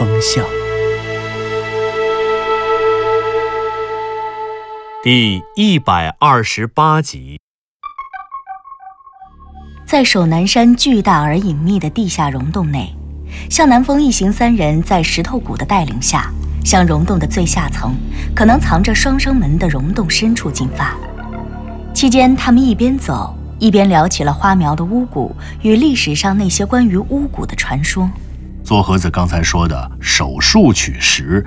风向》第一百二十八集。在守南山巨大而隐秘的地下溶洞内，向南风一行三人在石头谷的带领下，向溶洞的最下层，可能藏着双生门的溶洞深处进发。期间，他们一边走，一边聊起了花苗的巫蛊与历史上那些关于巫蛊的传说。做盒子刚才说的手术取石，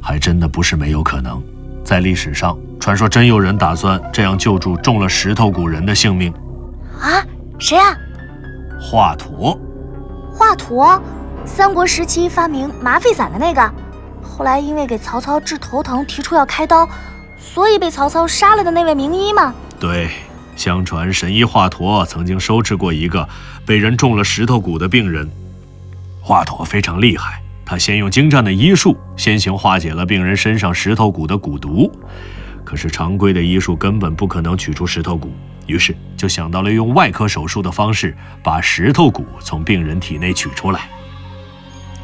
还真的不是没有可能。在历史上，传说真有人打算这样救助中了石头骨人的性命。啊，谁啊？华佗，华佗，三国时期发明麻沸散的那个，后来因为给曹操治头疼提出要开刀，所以被曹操杀了的那位名医吗？对，相传神医华佗曾经收治过一个被人中了石头骨的病人。华佗非常厉害，他先用精湛的医术先行化解了病人身上石头骨的蛊毒。可是常规的医术根本不可能取出石头骨，于是就想到了用外科手术的方式把石头骨从病人体内取出来。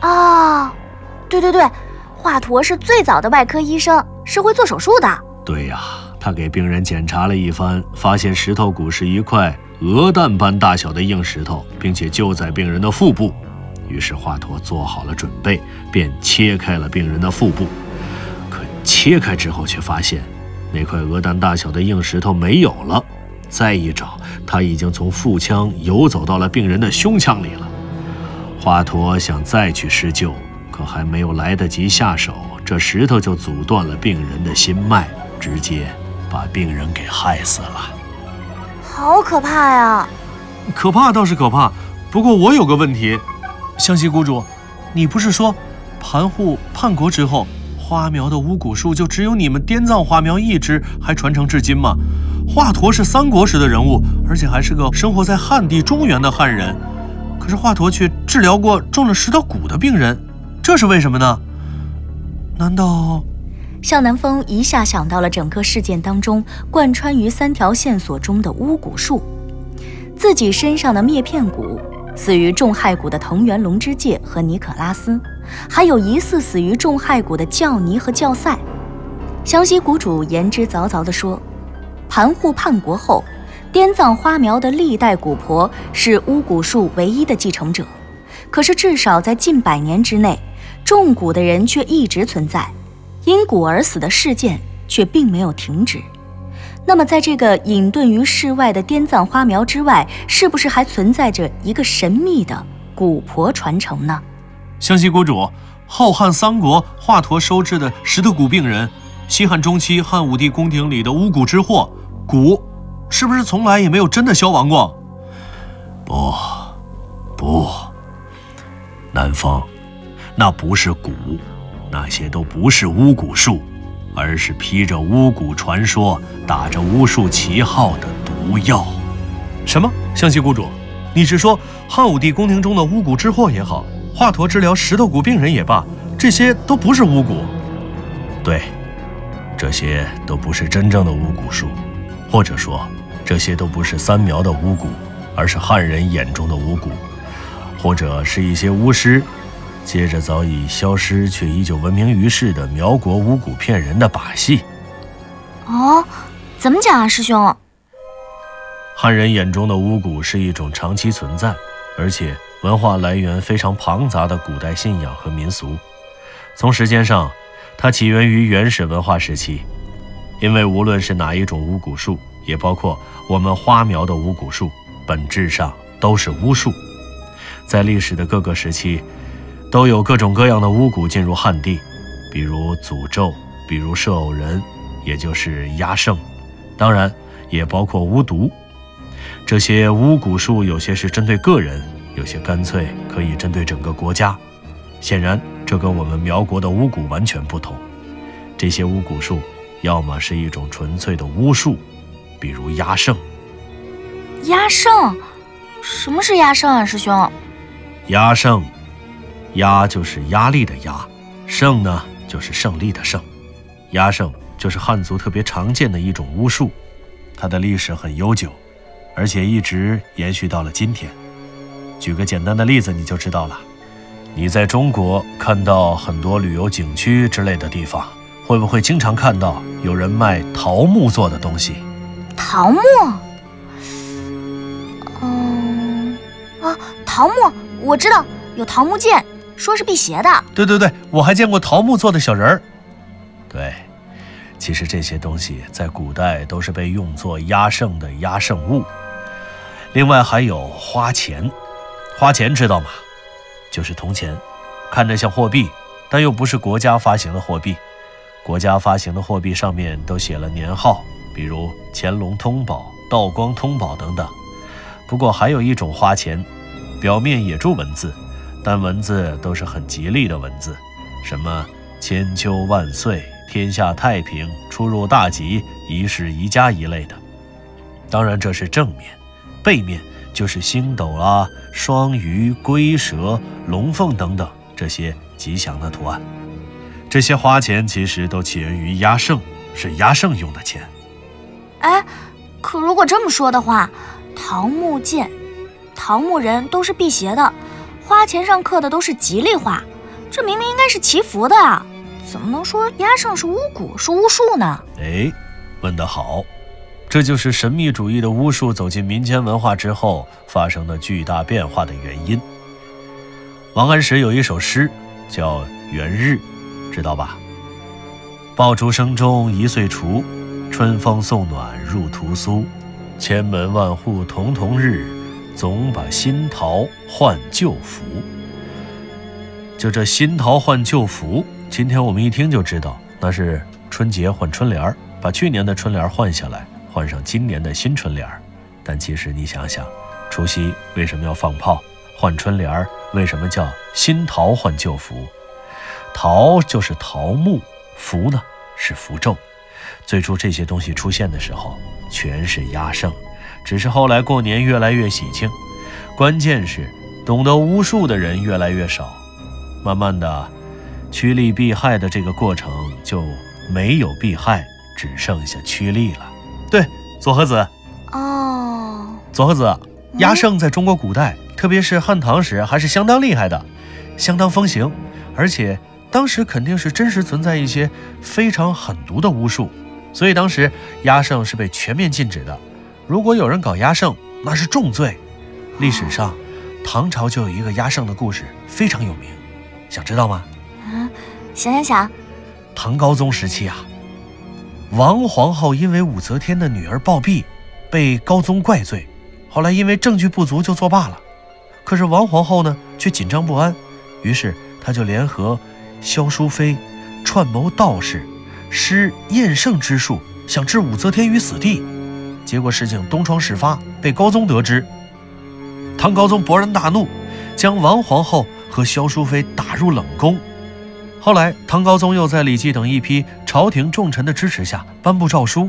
啊，对对对，华佗是最早的外科医生，是会做手术的。对呀，他给病人检查了一番，发现石头骨是一块鹅蛋般大小的硬石头，并且就在病人的腹部。于是华佗做好了准备，便切开了病人的腹部。可切开之后，却发现那块鹅蛋大小的硬石头没有了。再一找，它已经从腹腔游走到了病人的胸腔里了。华佗想再去施救，可还没有来得及下手，这石头就阻断了病人的心脉，直接把病人给害死了。好可怕呀！可怕倒是可怕，不过我有个问题，湘西谷主，你不是说盘户叛国之后，花苗的巫蛊术就只有你们滇藏花苗一支还传承至今吗？华佗是三国时的人物，而且还是个生活在汉地中原的汉人，可是华佗却治疗过中了石头蛊的病人，这是为什么呢？难道？向南风一下想到了整个事件当中贯穿于三条线索中的巫蛊术，自己身上的灭片蛊，死于重害谷的藤原龙之介和尼可拉斯，还有疑似死于重害谷的教尼和教赛。湘西谷主言之凿凿地说，盘户叛国后，滇藏花苗的历代谷婆是巫蛊术唯一的继承者，可是至少在近百年之内，中蛊的人却一直存在。因蛊而死的事件却并没有停止。那么，在这个隐遁于世外的滇藏花苗之外，是不是还存在着一个神秘的蛊婆传承呢？湘西谷主，后汉三国华佗收治的石头蛊病人，西汉中期汉武帝宫廷里的巫蛊之祸，蛊是不是从来也没有真的消亡过？不，不，南风，那不是蛊，那些都不是巫蛊术，而是披着巫蛊传说、打着巫术旗号的毒药。什么？湘西谷主，你是说汉武帝宫廷中的巫蛊之祸也好，华佗治疗石头蛊病人也罢，这些都不是巫蛊？对，这些都不是真正的巫蛊术，或者说，这些都不是三苗的巫蛊，而是汉人眼中的巫蛊，或者是一些巫师。接着早已消失却依旧闻名于世的苗国巫蛊骗人的把戏。哦，怎么讲啊，师兄？汉人眼中的巫蛊是一种长期存在，而且文化来源非常庞杂的古代信仰和民俗。从时间上，它起源于原始文化时期，因为无论是哪一种巫蛊术，也包括我们花苗的巫蛊术，本质上都是巫术。在历史的各个时期。都有各种各样的巫蛊进入汉地，比如诅咒，比如射偶人，也就是压胜，当然也包括巫毒。这些巫蛊术有些是针对个人，有些干脆可以针对整个国家。显然，这跟我们苗国的巫蛊完全不同。这些巫蛊术，要么是一种纯粹的巫术，比如压胜。压胜？什么是压胜啊，师兄？压胜，压就是压力的压，胜呢就是胜利的胜。压胜就是汉族特别常见的一种巫术，它的历史很悠久，而且一直延续到了今天。举个简单的例子，你就知道了。你在中国看到很多旅游景区之类的地方，会不会经常看到有人卖桃木做的东西？桃木？嗯，啊，桃木，我知道有桃木剑，说是辟邪的。对对对，我还见过桃木做的小人儿。对，其实这些东西在古代都是被用作压胜的压胜物。另外还有花钱，花钱知道吗？就是铜钱，看着像货币，但又不是国家发行的货币。国家发行的货币上面都写了年号，比如乾隆通宝、道光通宝等等。不过还有一种花钱，表面也注文字，但文字都是很吉利的文字，什么千秋万岁、天下太平、出入大吉、一世宜家一类的。当然这是正面，背面。就是星斗啊、双鱼、龟蛇、龙凤等等这些吉祥的图案。这些花钱其实都起源于压胜，是压胜用的钱。哎，可如果这么说的话，桃木剑、桃木人都是辟邪的，花钱上刻的都是吉利话，这明明应该是祈福的啊，怎么能说压胜是巫蛊、是巫术呢？哎，问得好。这就是神秘主义的巫术走进民间文化之后发生的巨大变化的原因。王安石有一首诗叫《元日》，知道吧？爆竹声中一岁除，春风送暖入屠苏。千门万户曈曈日，总把新桃换旧符。就这新桃换旧符，今天我们一听就知道，那是春节换春联儿，把去年的春联换下来。换上今年的新春联儿，但其实你想想，除夕为什么要放炮？换春联儿为什么叫新桃换旧符？桃就是桃木，符呢是符咒。最初这些东西出现的时候，全是压胜，只是后来过年越来越喜庆。关键是懂得巫术的人越来越少，慢慢的，趋利避害的这个过程就没有避害，只剩下趋利了。对，左和子。哦，左和子，压胜在中国古代，特别是汉唐时，还是相当厉害的，相当风行。而且当时肯定是真实存在一些非常狠毒的巫术，所以当时压胜是被全面禁止的。如果有人搞压胜，那是重罪。历史上，唐朝就有一个压胜的故事，非常有名，想知道吗？啊，想想想。唐高宗时期啊。王皇后因为武则天的女儿暴毙，被高宗怪罪。后来因为证据不足，就作罢了。可是王皇后呢，却紧张不安，于是她就联合萧淑妃，串谋道士，施厌圣之术，想置武则天于死地。结果事情东窗事发，被高宗得知。唐高宗勃然大怒，将王皇后和萧淑妃打入冷宫。后来，唐高宗又在李绩等一批朝廷重臣的支持下颁布诏书，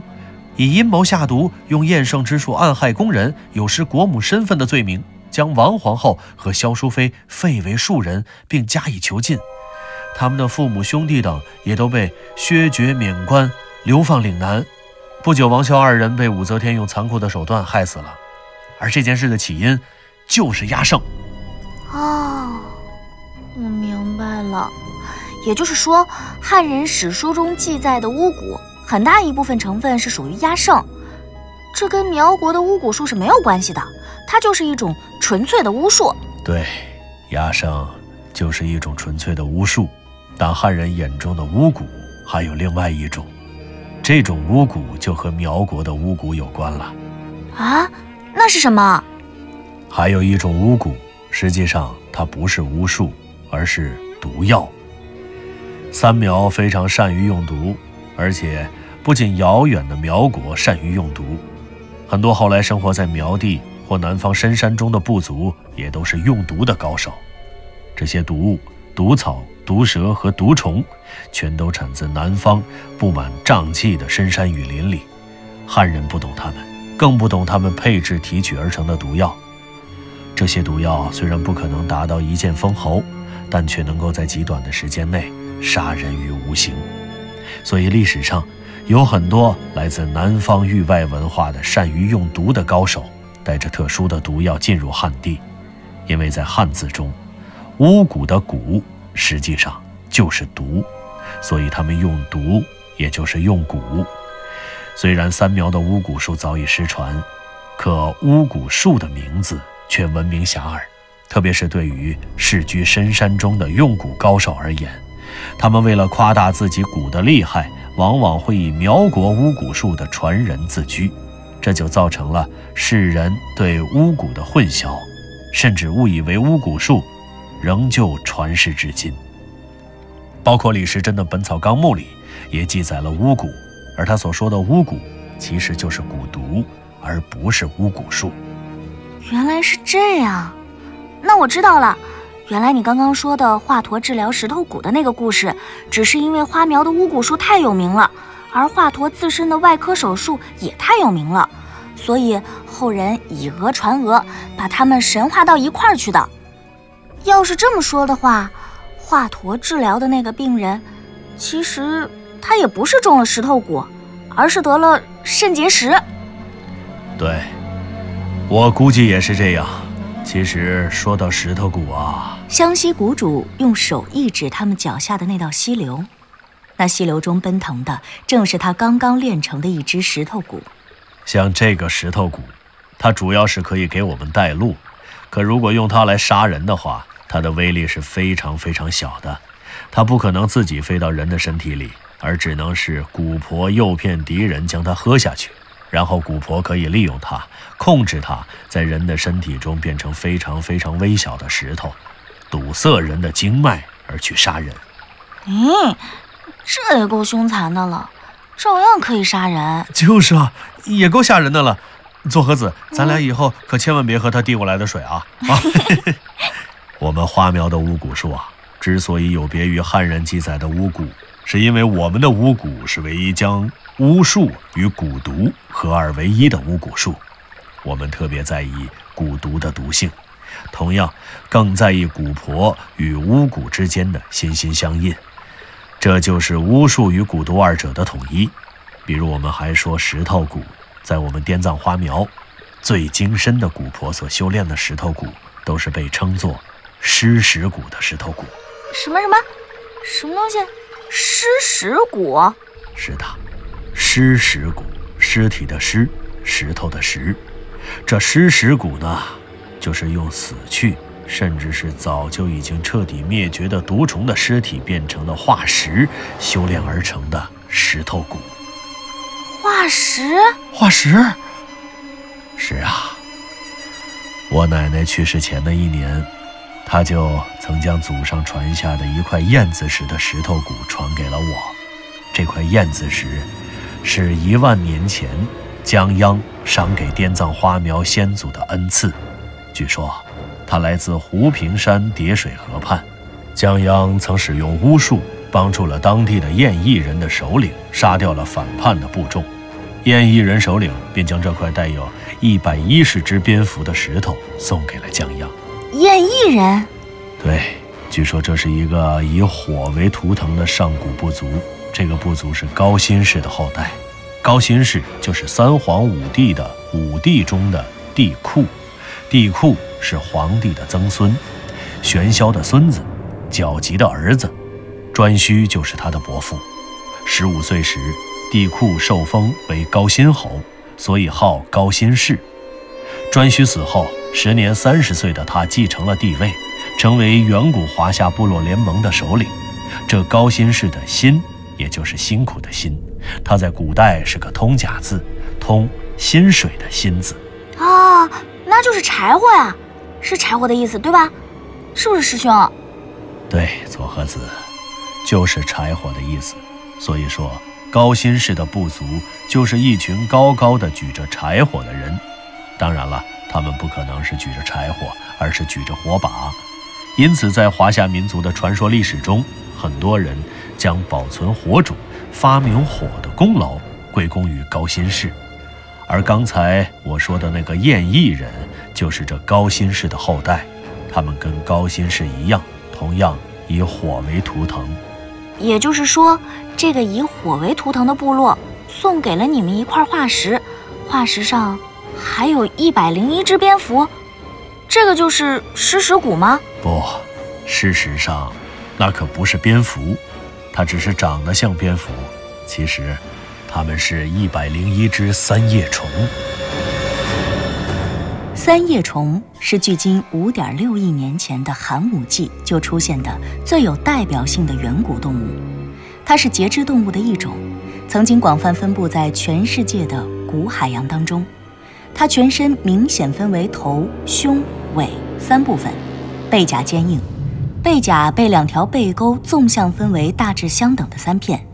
以阴谋下毒、用验圣之术暗害宫人、有失国母身份的罪名，将王皇后和萧淑妃废为庶人，并加以囚禁。他们的父母、兄弟等也都被削爵免官、流放岭南。不久，王萧二人被武则天用残酷的手段害死了。而这件事的起因，就是压胜。哦，我明白了。也就是说，汉人史书中记载的巫蛊，很大一部分成分是属于压胜，这跟苗国的巫蛊术是没有关系的，它就是一种纯粹的巫术。对，压胜就是一种纯粹的巫术，但汉人眼中的巫蛊还有另外一种，这种巫蛊就和苗国的巫蛊有关了。啊，那是什么？还有一种巫蛊，实际上它不是巫术，而是毒药。三苗非常善于用毒，而且不仅遥远的苗国善于用毒，很多后来生活在苗地或南方深山中的部族也都是用毒的高手。这些毒物毒草、毒蛇和毒虫，全都产自南方布满瘴气的深山雨林里。汉人不懂它们，更不懂他们配制提取而成的毒药。这些毒药虽然不可能达到一剑封喉，但却能够在极短的时间内杀人于无形。所以历史上有很多来自南方域外文化的善于用毒的高手，带着特殊的毒药进入汉地。因为在汉字中，巫蛊的蛊实际上就是毒，所以他们用毒也就是用蛊。虽然三苗的巫蛊术早已失传，可巫蛊术的名字却闻名遐迩。特别是对于世居深山中的用蛊高手而言，他们为了夸大自己蛊的厉害，往往会以苗国巫蛊术的传人自居，这就造成了世人对巫蛊的混淆。甚至误以为巫蛊术仍旧传世至今。包括李时珍的《本草纲目》里也记载了巫蛊，而他所说的巫蛊其实就是蛊毒，而不是巫蛊术。原来是这样，那我知道了。原来你刚刚说的华佗治疗石头蛊的那个故事，只是因为花苗的巫蛊术太有名了，而华佗自身的外科手术也太有名了。所以后人以讹传讹，把他们神化到一块儿去的。要是这么说的话，华佗治疗的那个病人，其实他也不是中了石头蛊，而是得了肾结石。对，我估计也是这样。其实说到石头蛊啊，湘西谷主用手一指他们脚下的那道溪流，那溪流中奔腾的正是他刚刚炼成的一只石头蛊。像这个石头蛊，它主要是可以给我们带路，可如果用它来杀人的话，它的威力是非常非常小的。它不可能自己飞到人的身体里，而只能是蛊婆诱骗敌人将它喝下去，然后蛊婆可以利用它，控制它在人的身体中变成非常非常微小的石头，堵塞人的经脉而去杀人。嗯，这也够凶残的了。照样可以杀人，就是啊，也够吓人的了。左和子，咱俩以后可千万别喝他递过来的水啊！啊，我们花苗的巫蛊术啊，之所以有别于汉人记载的巫蛊，是因为我们的巫蛊是唯一将巫术与蛊毒合二为一的巫蛊术。我们特别在意蛊毒的毒性，同样更在意蛊婆与巫蛊之间的心心相印。这就是巫术与蛊毒二者的统一。比如，我们还说石头蛊，在我们滇藏花苗，最精深的蛊婆所修炼的石头蛊，都是被称作尸石骨的石头骨。什么什么，什么东西？尸石骨？是的，尸石骨，尸体的尸，石头的石。这尸石骨呢，就是用死去。甚至是早就已经彻底灭绝的毒虫的尸体变成了化石修炼而成的石头骨。化石？化石？是啊。我奶奶去世前的一年，他就曾将祖上传下的一块燕子石的石头蛊传给了我。这块燕子石，是一万年前江央赏给滇藏花苗先祖的恩赐。据说。他来自湖平山叠水河畔，江央曾使用巫术帮助了当地的燕翼人的首领，杀掉了反叛的部众。燕翼人首领便将这块带有一百一十只蝙蝠的石头送给了江央。燕翼人，对，据说这是一个以火为图腾的上古部族，这个部族是高辛氏的后代。高辛氏就是三皇五帝的五帝中的帝喾，帝喾。是皇帝的曾孙，玄霄的孙子，皎吉的儿子，颛顼就是他的伯父。十五岁时，帝喾受封为高辛侯，所以号高辛氏。颛顼死后，时年三十岁的他继承了帝位，成为远古华夏部落联盟的首领。这高辛氏的辛，也就是辛苦的辛，他在古代是个通假字，通薪水的薪字。啊，那就是柴火呀。是柴火的意思，对吧？是不是师兄？对，左和子，就是柴火的意思。所以说，高辛氏的部族就是一群高高的举着柴火的人。当然了，他们不可能是举着柴火，而是举着火把，因此，在华夏民族的传说历史中，很多人将保存火种、发明火的功劳归功于高辛氏。而刚才我说的那个燕翼人，就是这高辛氏的后代。他们跟高辛氏一样，同样以火为图腾。也就是说，这个以火为图腾的部落送给了你们一块化石，化石上还有一百零一只蝙蝠。这个就是尸石骨吗？不，事实上，那可不是蝙蝠，它只是长得像蝙蝠。其实。它们是一百零一只三叶虫。三叶虫是距今五点六亿年前的寒武纪就出现的最有代表性的远古动物，它是节肢动物的一种，曾经广泛分布在全世界的古海洋当中。它全身明显分为头、胸、尾三部分，背甲坚硬，背甲被两条背沟纵向分为大致相等的三片，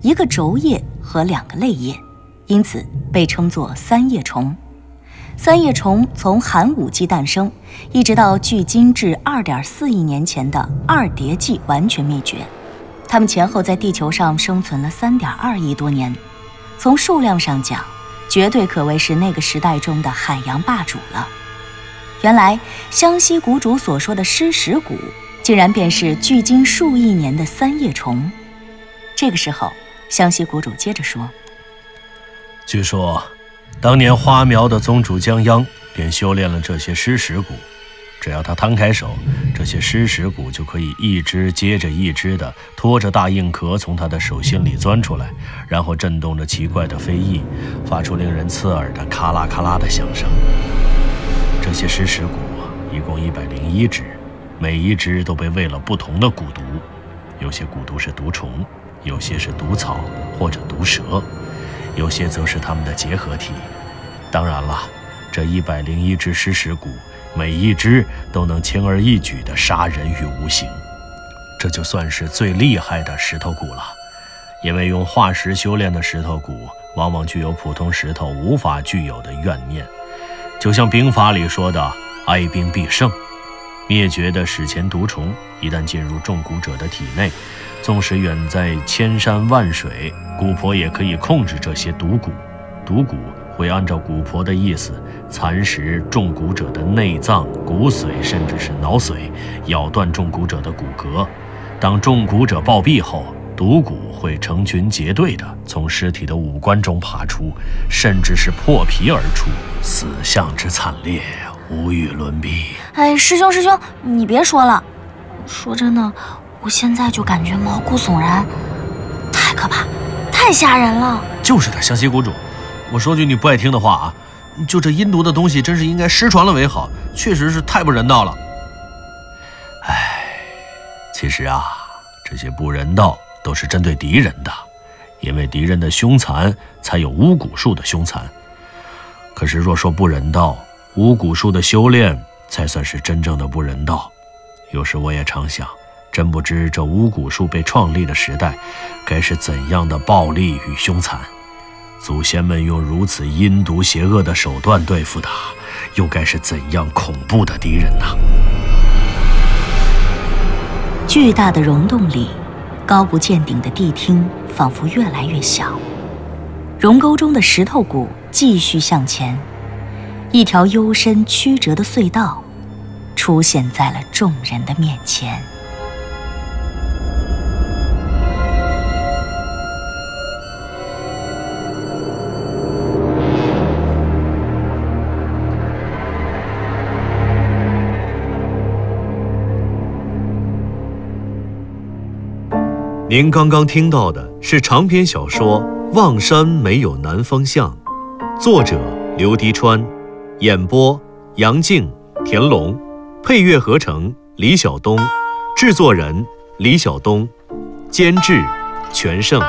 一个轴叶。和两个泪叶，因此被称作三叶虫。三叶虫从寒武纪诞生，一直到距今至二点四亿年前的二叠纪完全灭绝。它们前后在地球上生存了三点二亿多年，从数量上讲，绝对可谓是那个时代中的海洋霸主了。原来湘西谷主所说的尸石谷，竟然便是距今数亿年的三叶虫。这个时候。湘西谷主接着说：“据说，当年花苗的宗主江央便修炼了这些尸石骨。只要他摊开手，这些尸石骨就可以一只接着一只的拖着大硬壳从他的手心里钻出来，然后震动着奇怪的飞翼，发出令人刺耳的咔啦咔啦的响声。这些尸石骨一共一百零一只，每一只都被喂了不同的蛊毒，有些蛊毒是毒虫。”有些是毒草或者毒蛇，有些则是它们的结合体。当然了，这一百零一只尸石骨，每一只都能轻而易举地杀人于无形。这就算是最厉害的石头骨了。因为用化石修炼的石头骨，往往具有普通石头无法具有的怨念，就像兵法里说的“哀兵必胜”。灭绝的史前毒虫，一旦进入中蛊者的体内，纵使远在千山万水，蛊婆也可以控制这些毒蛊。毒蛊会按照蛊婆的意思蚕食中蛊者的内脏、骨髓，甚至是脑髓，咬断中蛊者的骨骼。当中蛊者暴毙后，毒蛊会成群结队的从尸体的五官中爬出，甚至是破皮而出，死相之惨烈。无与伦比。哎，师兄师兄，你别说了。说真的，我现在就感觉毛骨悚然，太可怕，太吓人了。就是的，湘西谷主，我说句你不爱听的话啊，就这阴毒的东西，真是应该失传了为好，确实是太不人道了。哎，其实啊，这些不人道都是针对敌人的，因为敌人的凶残，才有巫蛊术的凶残。可是若说不人道，巫蛊术的修炼才算是真正的不人道。有时我也常想，真不知这巫蛊术被创立的时代，该是怎样的暴力与凶残。祖先们用如此阴毒邪恶的手段对付他，又该是怎样恐怖的敌人呢？巨大的溶洞里，高不见顶的地厅仿佛越来越小。溶沟中的石头骨继续向前。一条幽深曲折的隧道，出现在了众人的面前。您刚刚听到的是长篇小说《望山没有南方向》，作者刘迪川。演播：杨静、田龙，配乐合成：李晓东，制作人：李晓东，监制：全胜。